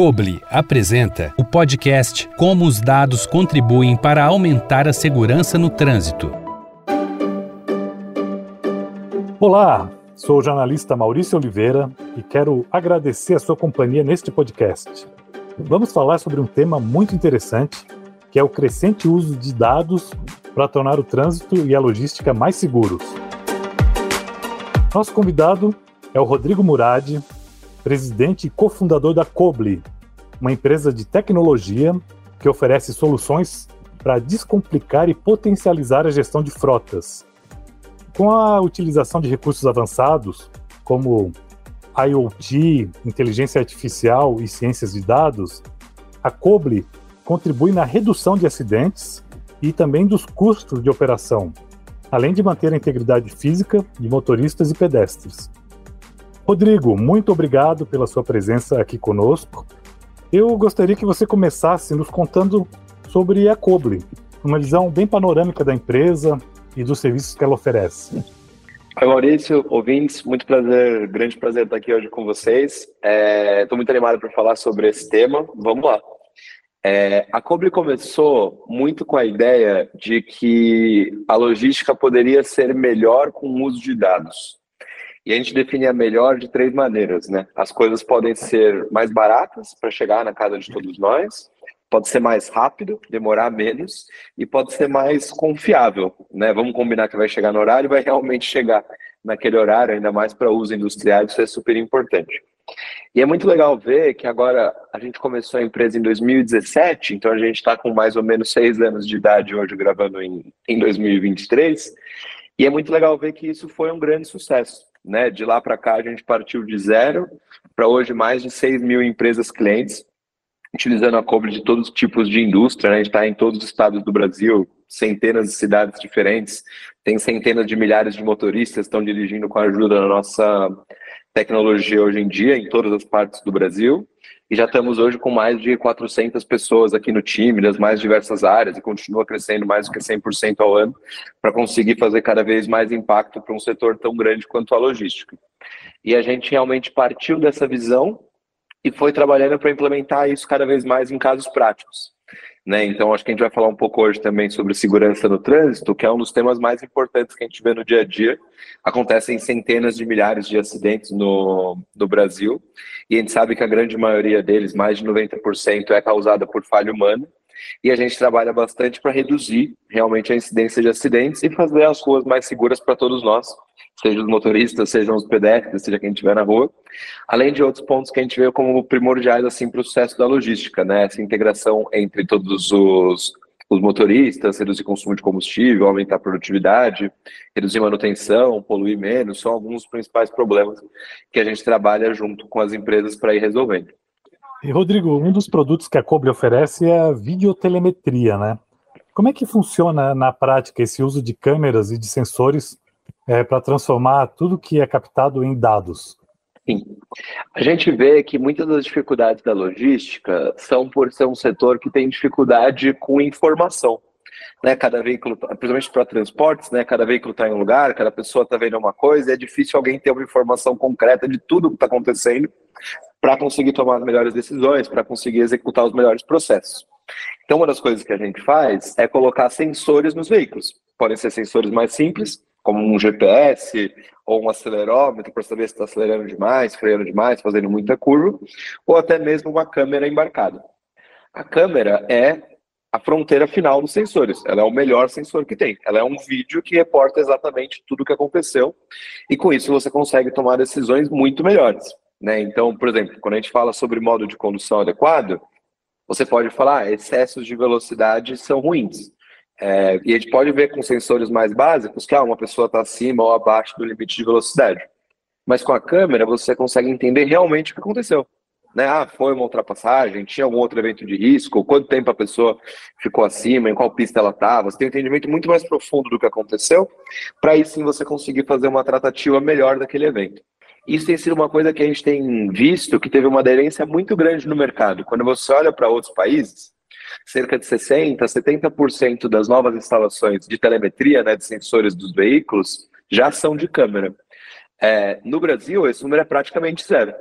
Coble apresenta o podcast Como os dados contribuem para aumentar a segurança no trânsito. Olá, sou o jornalista Maurício Oliveira e quero agradecer a sua companhia neste podcast. Vamos falar sobre um tema muito interessante, que é o crescente uso de dados para tornar o trânsito e a logística mais seguros. Nosso convidado é o Rodrigo Murad, presidente e cofundador da Coble, uma empresa de tecnologia que oferece soluções para descomplicar e potencializar a gestão de frotas. Com a utilização de recursos avançados, como IoT, inteligência artificial e ciências de dados, a Coble contribui na redução de acidentes e também dos custos de operação, além de manter a integridade física de motoristas e pedestres. Rodrigo, muito obrigado pela sua presença aqui conosco. Eu gostaria que você começasse nos contando sobre a Coble, uma visão bem panorâmica da empresa e dos serviços que ela oferece. Oi, Maurício, ouvintes, muito prazer, grande prazer estar aqui hoje com vocês. Estou é, muito animado para falar sobre esse tema. Vamos lá. É, a Cobre começou muito com a ideia de que a logística poderia ser melhor com o uso de dados. E a gente define a melhor de três maneiras, né? As coisas podem ser mais baratas para chegar na casa de todos nós, pode ser mais rápido, demorar menos, e pode ser mais confiável, né? Vamos combinar que vai chegar no horário vai realmente chegar naquele horário, ainda mais para uso industrial, isso é super importante. E é muito legal ver que agora a gente começou a empresa em 2017, então a gente está com mais ou menos seis anos de idade hoje, gravando em, em 2023, e é muito legal ver que isso foi um grande sucesso. Né? De lá para cá, a gente partiu de zero para hoje mais de 6 mil empresas clientes, utilizando a Cobre de todos os tipos de indústria. Né? A gente está em todos os estados do Brasil, centenas de cidades diferentes, tem centenas de milhares de motoristas que estão dirigindo com a ajuda da nossa tecnologia hoje em dia, em todas as partes do Brasil. E já estamos hoje com mais de 400 pessoas aqui no time, das mais diversas áreas, e continua crescendo mais do que 100% ao ano, para conseguir fazer cada vez mais impacto para um setor tão grande quanto a logística. E a gente realmente partiu dessa visão e foi trabalhando para implementar isso cada vez mais em casos práticos. Né? Então, acho que a gente vai falar um pouco hoje também sobre segurança no trânsito, que é um dos temas mais importantes que a gente vê no dia a dia. Acontecem centenas de milhares de acidentes no, no Brasil, e a gente sabe que a grande maioria deles, mais de 90%, é causada por falha humana. E a gente trabalha bastante para reduzir realmente a incidência de acidentes e fazer as ruas mais seguras para todos nós, seja os motoristas, sejam os pedestres, seja quem estiver na rua. Além de outros pontos que a gente vê como primordiais assim, para o sucesso da logística, né? essa integração entre todos os, os motoristas, reduzir consumo de combustível, aumentar a produtividade, reduzir manutenção, poluir menos, são alguns dos principais problemas que a gente trabalha junto com as empresas para ir resolvendo. E Rodrigo, um dos produtos que a Cobre oferece é a videotelemetria, né? Como é que funciona na prática esse uso de câmeras e de sensores é, para transformar tudo que é captado em dados? Sim. A gente vê que muitas das dificuldades da logística são por ser um setor que tem dificuldade com informação. Né, cada veículo, principalmente para transportes, né, cada veículo está em um lugar, cada pessoa está vendo uma coisa, é difícil alguém ter uma informação concreta de tudo que está acontecendo para conseguir tomar as melhores decisões, para conseguir executar os melhores processos. Então, uma das coisas que a gente faz é colocar sensores nos veículos. Podem ser sensores mais simples, como um GPS ou um acelerômetro para saber se está acelerando demais, freando demais, fazendo muita curva, ou até mesmo uma câmera embarcada. A câmera é a fronteira final dos sensores. Ela é o melhor sensor que tem. Ela é um vídeo que reporta exatamente tudo o que aconteceu e com isso você consegue tomar decisões muito melhores. Né? Então, por exemplo, quando a gente fala sobre modo de condução adequado, você pode falar ah, excessos de velocidade são ruins. É, e a gente pode ver com sensores mais básicos que ah, uma pessoa está acima ou abaixo do limite de velocidade. Mas com a câmera você consegue entender realmente o que aconteceu. Né? Ah, foi uma ultrapassagem, tinha algum outro evento de risco, quanto tempo a pessoa ficou acima, em qual pista ela estava. Você tem um entendimento muito mais profundo do que aconteceu, para aí sim você conseguir fazer uma tratativa melhor daquele evento. Isso tem sido uma coisa que a gente tem visto que teve uma aderência muito grande no mercado. Quando você olha para outros países, cerca de 60%, 70% das novas instalações de telemetria, né, de sensores dos veículos, já são de câmera. É, no Brasil, esse número é praticamente zero.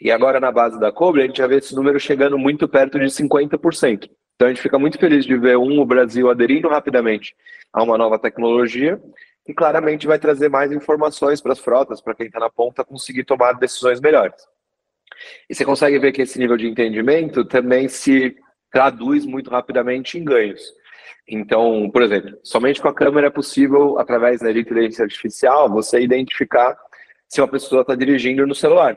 E agora, na base da Cobre, a gente já vê esse número chegando muito perto de 50%. Então, a gente fica muito feliz de ver, um, o Brasil aderindo rapidamente a uma nova tecnologia e claramente vai trazer mais informações para as frotas, para quem está na ponta conseguir tomar decisões melhores. E você consegue ver que esse nível de entendimento também se traduz muito rapidamente em ganhos. Então, por exemplo, somente com a câmera é possível, através da inteligência artificial, você identificar se uma pessoa está dirigindo no celular,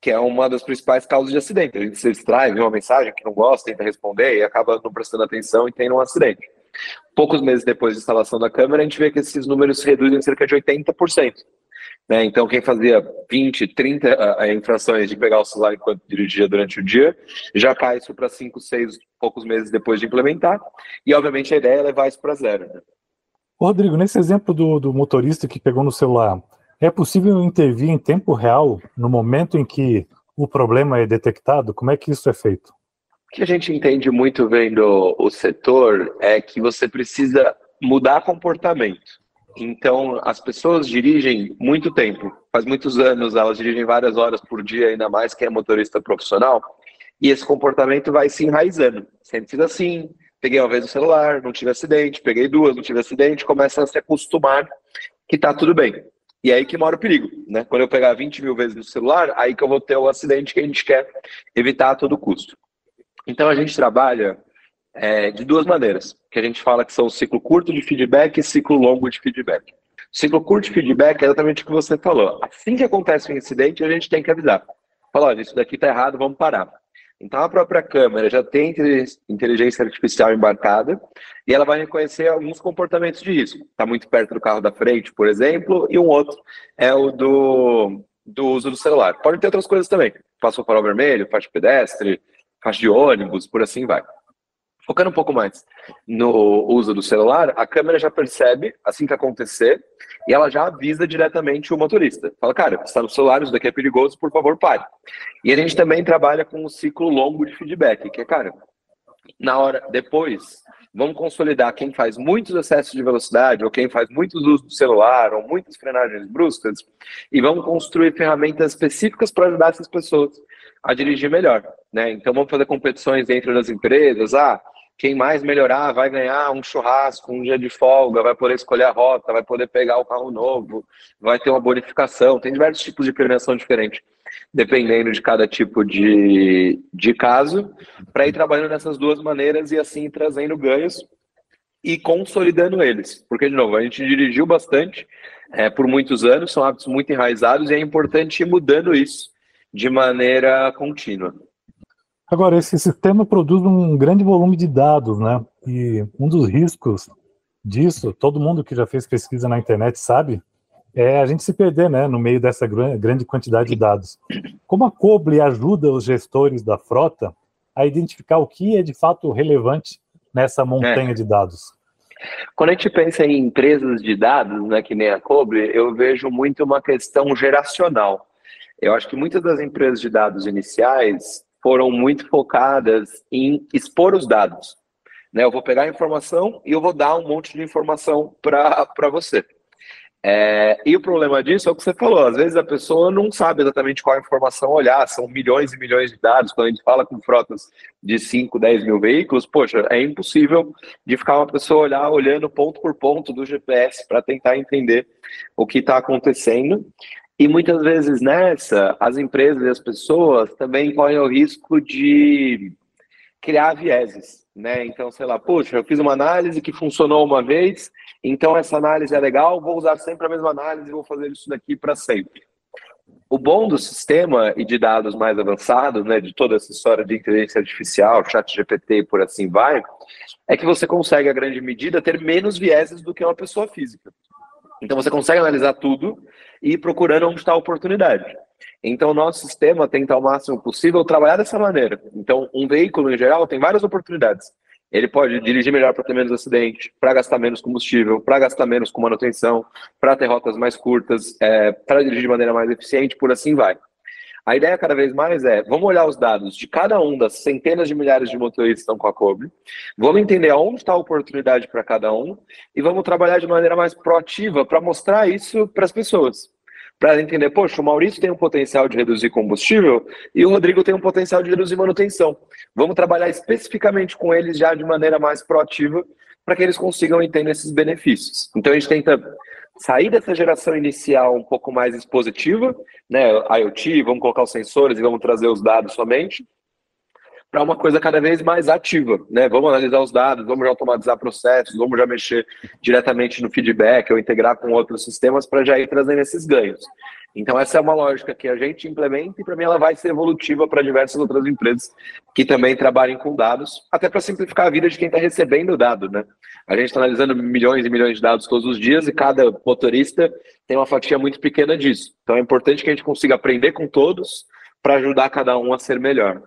que é uma das principais causas de acidente. A gente se distrai, vê uma mensagem que não gosta, tenta responder e acaba não prestando atenção e tendo um acidente. Poucos meses depois da instalação da câmera, a gente vê que esses números se reduzem em cerca de 80%. Né? Então, quem fazia 20, 30 uh, infrações de pegar o celular enquanto dirigia durante o dia, já cai isso para 5, 6, poucos meses depois de implementar. E, obviamente, a ideia é levar isso para zero. Né? Rodrigo, nesse exemplo do, do motorista que pegou no celular, é possível intervir em tempo real no momento em que o problema é detectado? Como é que isso é feito? Que a gente entende muito vendo o setor é que você precisa mudar comportamento. Então, as pessoas dirigem muito tempo, faz muitos anos, elas dirigem várias horas por dia, ainda mais quem é motorista profissional, e esse comportamento vai se enraizando. Sempre fiz assim, peguei uma vez o celular, não tive acidente, peguei duas, não tive acidente, começa a se acostumar que tá tudo bem. E aí que mora o perigo, né? Quando eu pegar 20 mil vezes no celular, aí que eu vou ter o acidente que a gente quer evitar a todo custo. Então a gente trabalha é, de duas maneiras, que a gente fala que são ciclo curto de feedback e ciclo longo de feedback. Ciclo curto de feedback é exatamente o que você falou. Assim que acontece um incidente, a gente tem que avisar. Falar, olha, isso daqui está errado, vamos parar. Então a própria câmera já tem inteligência artificial embarcada e ela vai reconhecer alguns comportamentos de risco. Está muito perto do carro da frente, por exemplo, e um outro é o do, do uso do celular. Pode ter outras coisas também. Passou o vermelho, faixa pedestre, faixa de ônibus, por assim vai. Focando um pouco mais no uso do celular, a câmera já percebe assim que acontecer e ela já avisa diretamente o motorista. Fala, cara, está no celular, isso daqui é perigoso, por favor, pare. E a gente também trabalha com um ciclo longo de feedback, que é, cara, na hora depois, vamos consolidar quem faz muitos excessos de velocidade ou quem faz muitos usos do celular ou muitas frenagens bruscas e vamos construir ferramentas específicas para ajudar essas pessoas a dirigir melhor, né? Então vamos fazer competições dentro das empresas, ah, quem mais melhorar vai ganhar um churrasco, um dia de folga, vai poder escolher a rota, vai poder pegar o carro novo, vai ter uma bonificação. Tem diversos tipos de premiação diferentes, dependendo de cada tipo de, de caso, para ir trabalhando nessas duas maneiras e assim trazendo ganhos e consolidando eles. Porque, de novo, a gente dirigiu bastante é, por muitos anos, são hábitos muito enraizados e é importante ir mudando isso de maneira contínua. Agora, esse sistema produz um grande volume de dados, né? E um dos riscos disso, todo mundo que já fez pesquisa na internet sabe, é a gente se perder, né, no meio dessa grande quantidade de dados. Como a Coble ajuda os gestores da frota a identificar o que é de fato relevante nessa montanha é. de dados? Quando a gente pensa em empresas de dados, né, que nem a Coble, eu vejo muito uma questão geracional. Eu acho que muitas das empresas de dados iniciais foram muito focadas em expor os dados. Né? Eu vou pegar a informação e eu vou dar um monte de informação para você. É, e o problema disso é o que você falou, às vezes a pessoa não sabe exatamente qual informação olhar, são milhões e milhões de dados, quando a gente fala com frotas de 5, 10 mil veículos, poxa, é impossível de ficar uma pessoa olhar olhando ponto por ponto do GPS para tentar entender o que está acontecendo. E muitas vezes nessa, as empresas e as pessoas também correm o risco de criar vieses, né? Então, sei lá, poxa, eu fiz uma análise que funcionou uma vez, então essa análise é legal, vou usar sempre a mesma análise e vou fazer isso daqui para sempre. O bom do sistema e de dados mais avançados, né, de toda essa história de inteligência artificial, chat GPT e por assim vai, é que você consegue, a grande medida, ter menos vieses do que uma pessoa física. Então você consegue analisar tudo e procurando onde está a oportunidade. Então o nosso sistema tenta ao máximo possível trabalhar dessa maneira. Então um veículo em geral tem várias oportunidades. Ele pode dirigir melhor para ter menos acidente, para gastar menos combustível, para gastar menos com manutenção, para ter rotas mais curtas, é, para dirigir de maneira mais eficiente, por assim vai. A ideia cada vez mais é, vamos olhar os dados de cada um das centenas de milhares de motoristas que estão com a Kobe, vamos entender aonde está a oportunidade para cada um e vamos trabalhar de maneira mais proativa para mostrar isso para as pessoas. Para entender, poxa, o Maurício tem um potencial de reduzir combustível e o Rodrigo tem um potencial de reduzir manutenção. Vamos trabalhar especificamente com eles já de maneira mais proativa para que eles consigam entender esses benefícios. Então a gente tenta sair dessa geração inicial um pouco mais expositiva, né, IoT, vamos colocar os sensores e vamos trazer os dados somente, para uma coisa cada vez mais ativa, né? Vamos analisar os dados, vamos já automatizar processos, vamos já mexer diretamente no feedback ou integrar com outros sistemas para já ir trazendo esses ganhos. Então essa é uma lógica que a gente implementa e para mim ela vai ser evolutiva para diversas outras empresas que também trabalhem com dados, até para simplificar a vida de quem está recebendo o dado, né? A gente está analisando milhões e milhões de dados todos os dias e cada motorista tem uma fatia muito pequena disso. Então é importante que a gente consiga aprender com todos para ajudar cada um a ser melhor.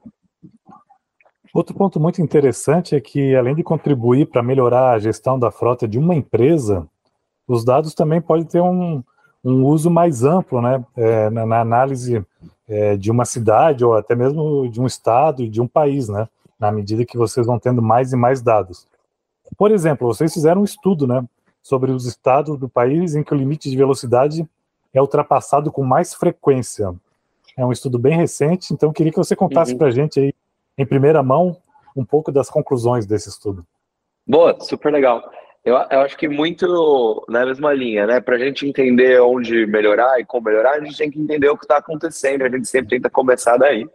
Outro ponto muito interessante é que, além de contribuir para melhorar a gestão da frota de uma empresa, os dados também podem ter um, um uso mais amplo né, é, na, na, análise é, de uma cidade ou até mesmo de um estado e de um país, né, na medida que vocês vão tendo mais e mais dados. Por exemplo, vocês fizeram um estudo né, sobre os estados do país em que o limite de velocidade é ultrapassado com mais frequência. É um estudo bem recente, então queria que você contasse uhum. para a gente aí em primeira mão um pouco das conclusões desse estudo. Boa, super legal. Eu, eu acho que muito na mesma linha, né? Para a gente entender onde melhorar e como melhorar, a gente tem que entender o que está acontecendo. A gente sempre tenta começar daí.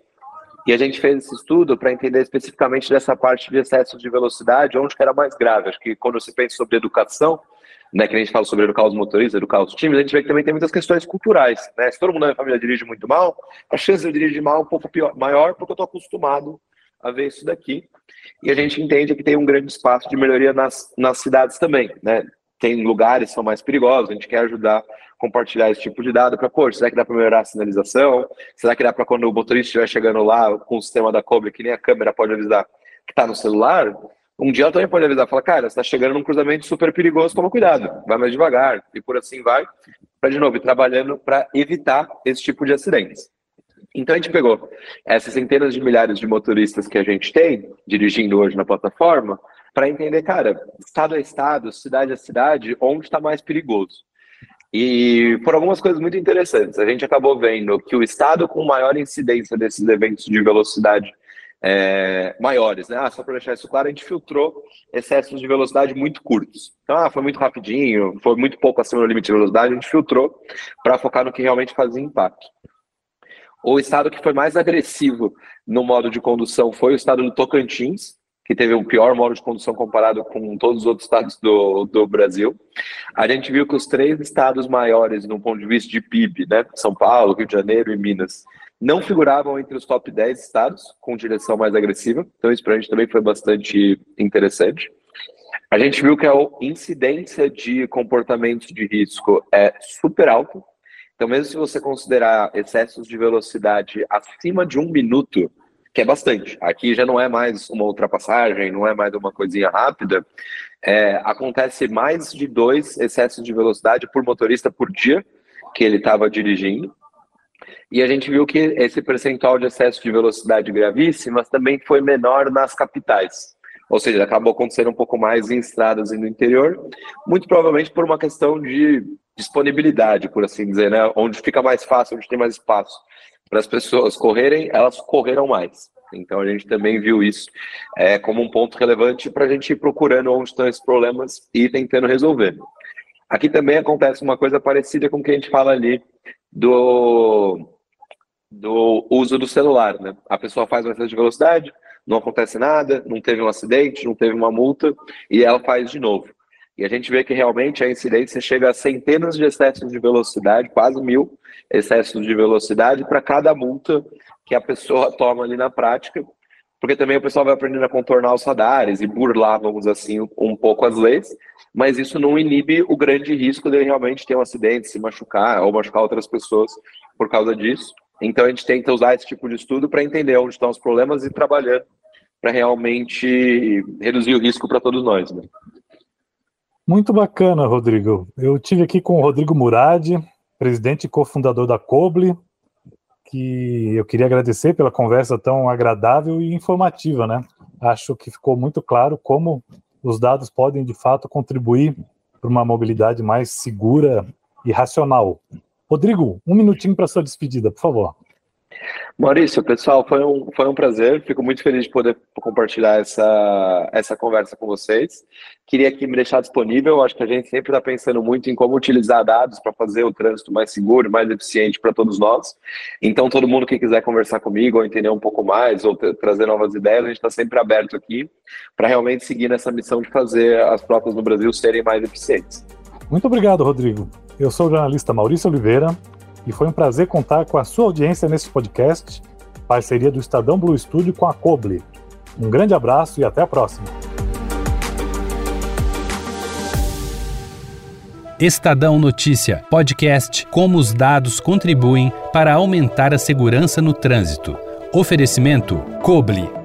E a gente fez esse estudo para entender especificamente dessa parte de excesso de velocidade, onde que era mais grave. Acho que quando você pensa sobre educação, né, que a gente fala sobre educar os motoristas, educar os times, a gente vê que também tem muitas questões culturais. Né? Se todo mundo na minha família dirige muito mal, a chance de eu dirigir mal é um pouco pior, maior, porque eu estou acostumado a ver isso daqui. E a gente entende que tem um grande espaço de melhoria nas, nas cidades também, né? Tem lugares que são mais perigosos, a gente quer ajudar compartilhar esse tipo de dado para, pô, será que dá para melhorar a sinalização? Será que dá para quando o motorista estiver chegando lá com o sistema da Kobe, que nem a câmera pode avisar que está no celular, um dia ela também pode avisar, falar, cara, você está chegando num cruzamento super perigoso, toma cuidado, vai mais devagar, e por assim vai, para de novo trabalhando para evitar esse tipo de acidentes. Então a gente pegou essas centenas de milhares de motoristas que a gente tem dirigindo hoje na plataforma para entender, cara, estado a estado, cidade a cidade, onde está mais perigoso. E por algumas coisas muito interessantes, a gente acabou vendo que o estado com maior incidência desses eventos de velocidade é, maiores, né? Ah, só para deixar isso claro, a gente filtrou excessos de velocidade muito curtos. Então, ah, foi muito rapidinho, foi muito pouco acima do limite de velocidade, a gente filtrou para focar no que realmente fazia impacto. O estado que foi mais agressivo no modo de condução foi o estado do Tocantins, que teve o pior modo de condução comparado com todos os outros estados do, do Brasil. A gente viu que os três estados maiores, no ponto de vista de PIB, né, São Paulo, Rio de Janeiro e Minas, não figuravam entre os top 10 estados com direção mais agressiva. Então, isso para a gente também foi bastante interessante. A gente viu que a incidência de comportamentos de risco é super alta. Então, mesmo se você considerar excessos de velocidade acima de um minuto, que é bastante, aqui já não é mais uma ultrapassagem, não é mais uma coisinha rápida, é, acontece mais de dois excessos de velocidade por motorista por dia que ele estava dirigindo. E a gente viu que esse percentual de excesso de velocidade gravíssimas também foi menor nas capitais. Ou seja, acabou acontecendo um pouco mais em estradas e no interior, muito provavelmente por uma questão de disponibilidade, por assim dizer, né? Onde fica mais fácil, onde tem mais espaço para as pessoas correrem, elas correram mais. Então a gente também viu isso é, como um ponto relevante para a gente ir procurando onde estão esses problemas e tentando resolver. Aqui também acontece uma coisa parecida com o que a gente fala ali do, do uso do celular, né? A pessoa faz uma de velocidade, não acontece nada, não teve um acidente, não teve uma multa, e ela faz de novo. E a gente vê que realmente a incidência chega a centenas de excessos de velocidade, quase mil excessos de velocidade para cada multa que a pessoa toma ali na prática, porque também o pessoal vai aprendendo a contornar os radares e burlar, vamos assim, um pouco as leis, mas isso não inibe o grande risco de realmente ter um acidente, se machucar ou machucar outras pessoas por causa disso. Então a gente tenta usar esse tipo de estudo para entender onde estão os problemas e trabalhando para realmente reduzir o risco para todos nós. Né? Muito bacana, Rodrigo. Eu tive aqui com o Rodrigo Murad, presidente e cofundador da Coble, que eu queria agradecer pela conversa tão agradável e informativa, né? Acho que ficou muito claro como os dados podem de fato contribuir para uma mobilidade mais segura e racional. Rodrigo, um minutinho para sua despedida, por favor. Maurício, pessoal, foi um, foi um prazer. Fico muito feliz de poder compartilhar essa, essa conversa com vocês. Queria aqui me deixar disponível. Acho que a gente sempre está pensando muito em como utilizar dados para fazer o trânsito mais seguro, mais eficiente para todos nós. Então, todo mundo que quiser conversar comigo ou entender um pouco mais ou trazer novas ideias, a gente está sempre aberto aqui para realmente seguir nessa missão de fazer as frotas no Brasil serem mais eficientes. Muito obrigado, Rodrigo. Eu sou o jornalista Maurício Oliveira e foi um prazer contar com a sua audiência nesse podcast, parceria do Estadão Blue Studio com a Coble. Um grande abraço e até a próxima. Estadão Notícia, podcast Como os dados contribuem para aumentar a segurança no trânsito. Oferecimento Coble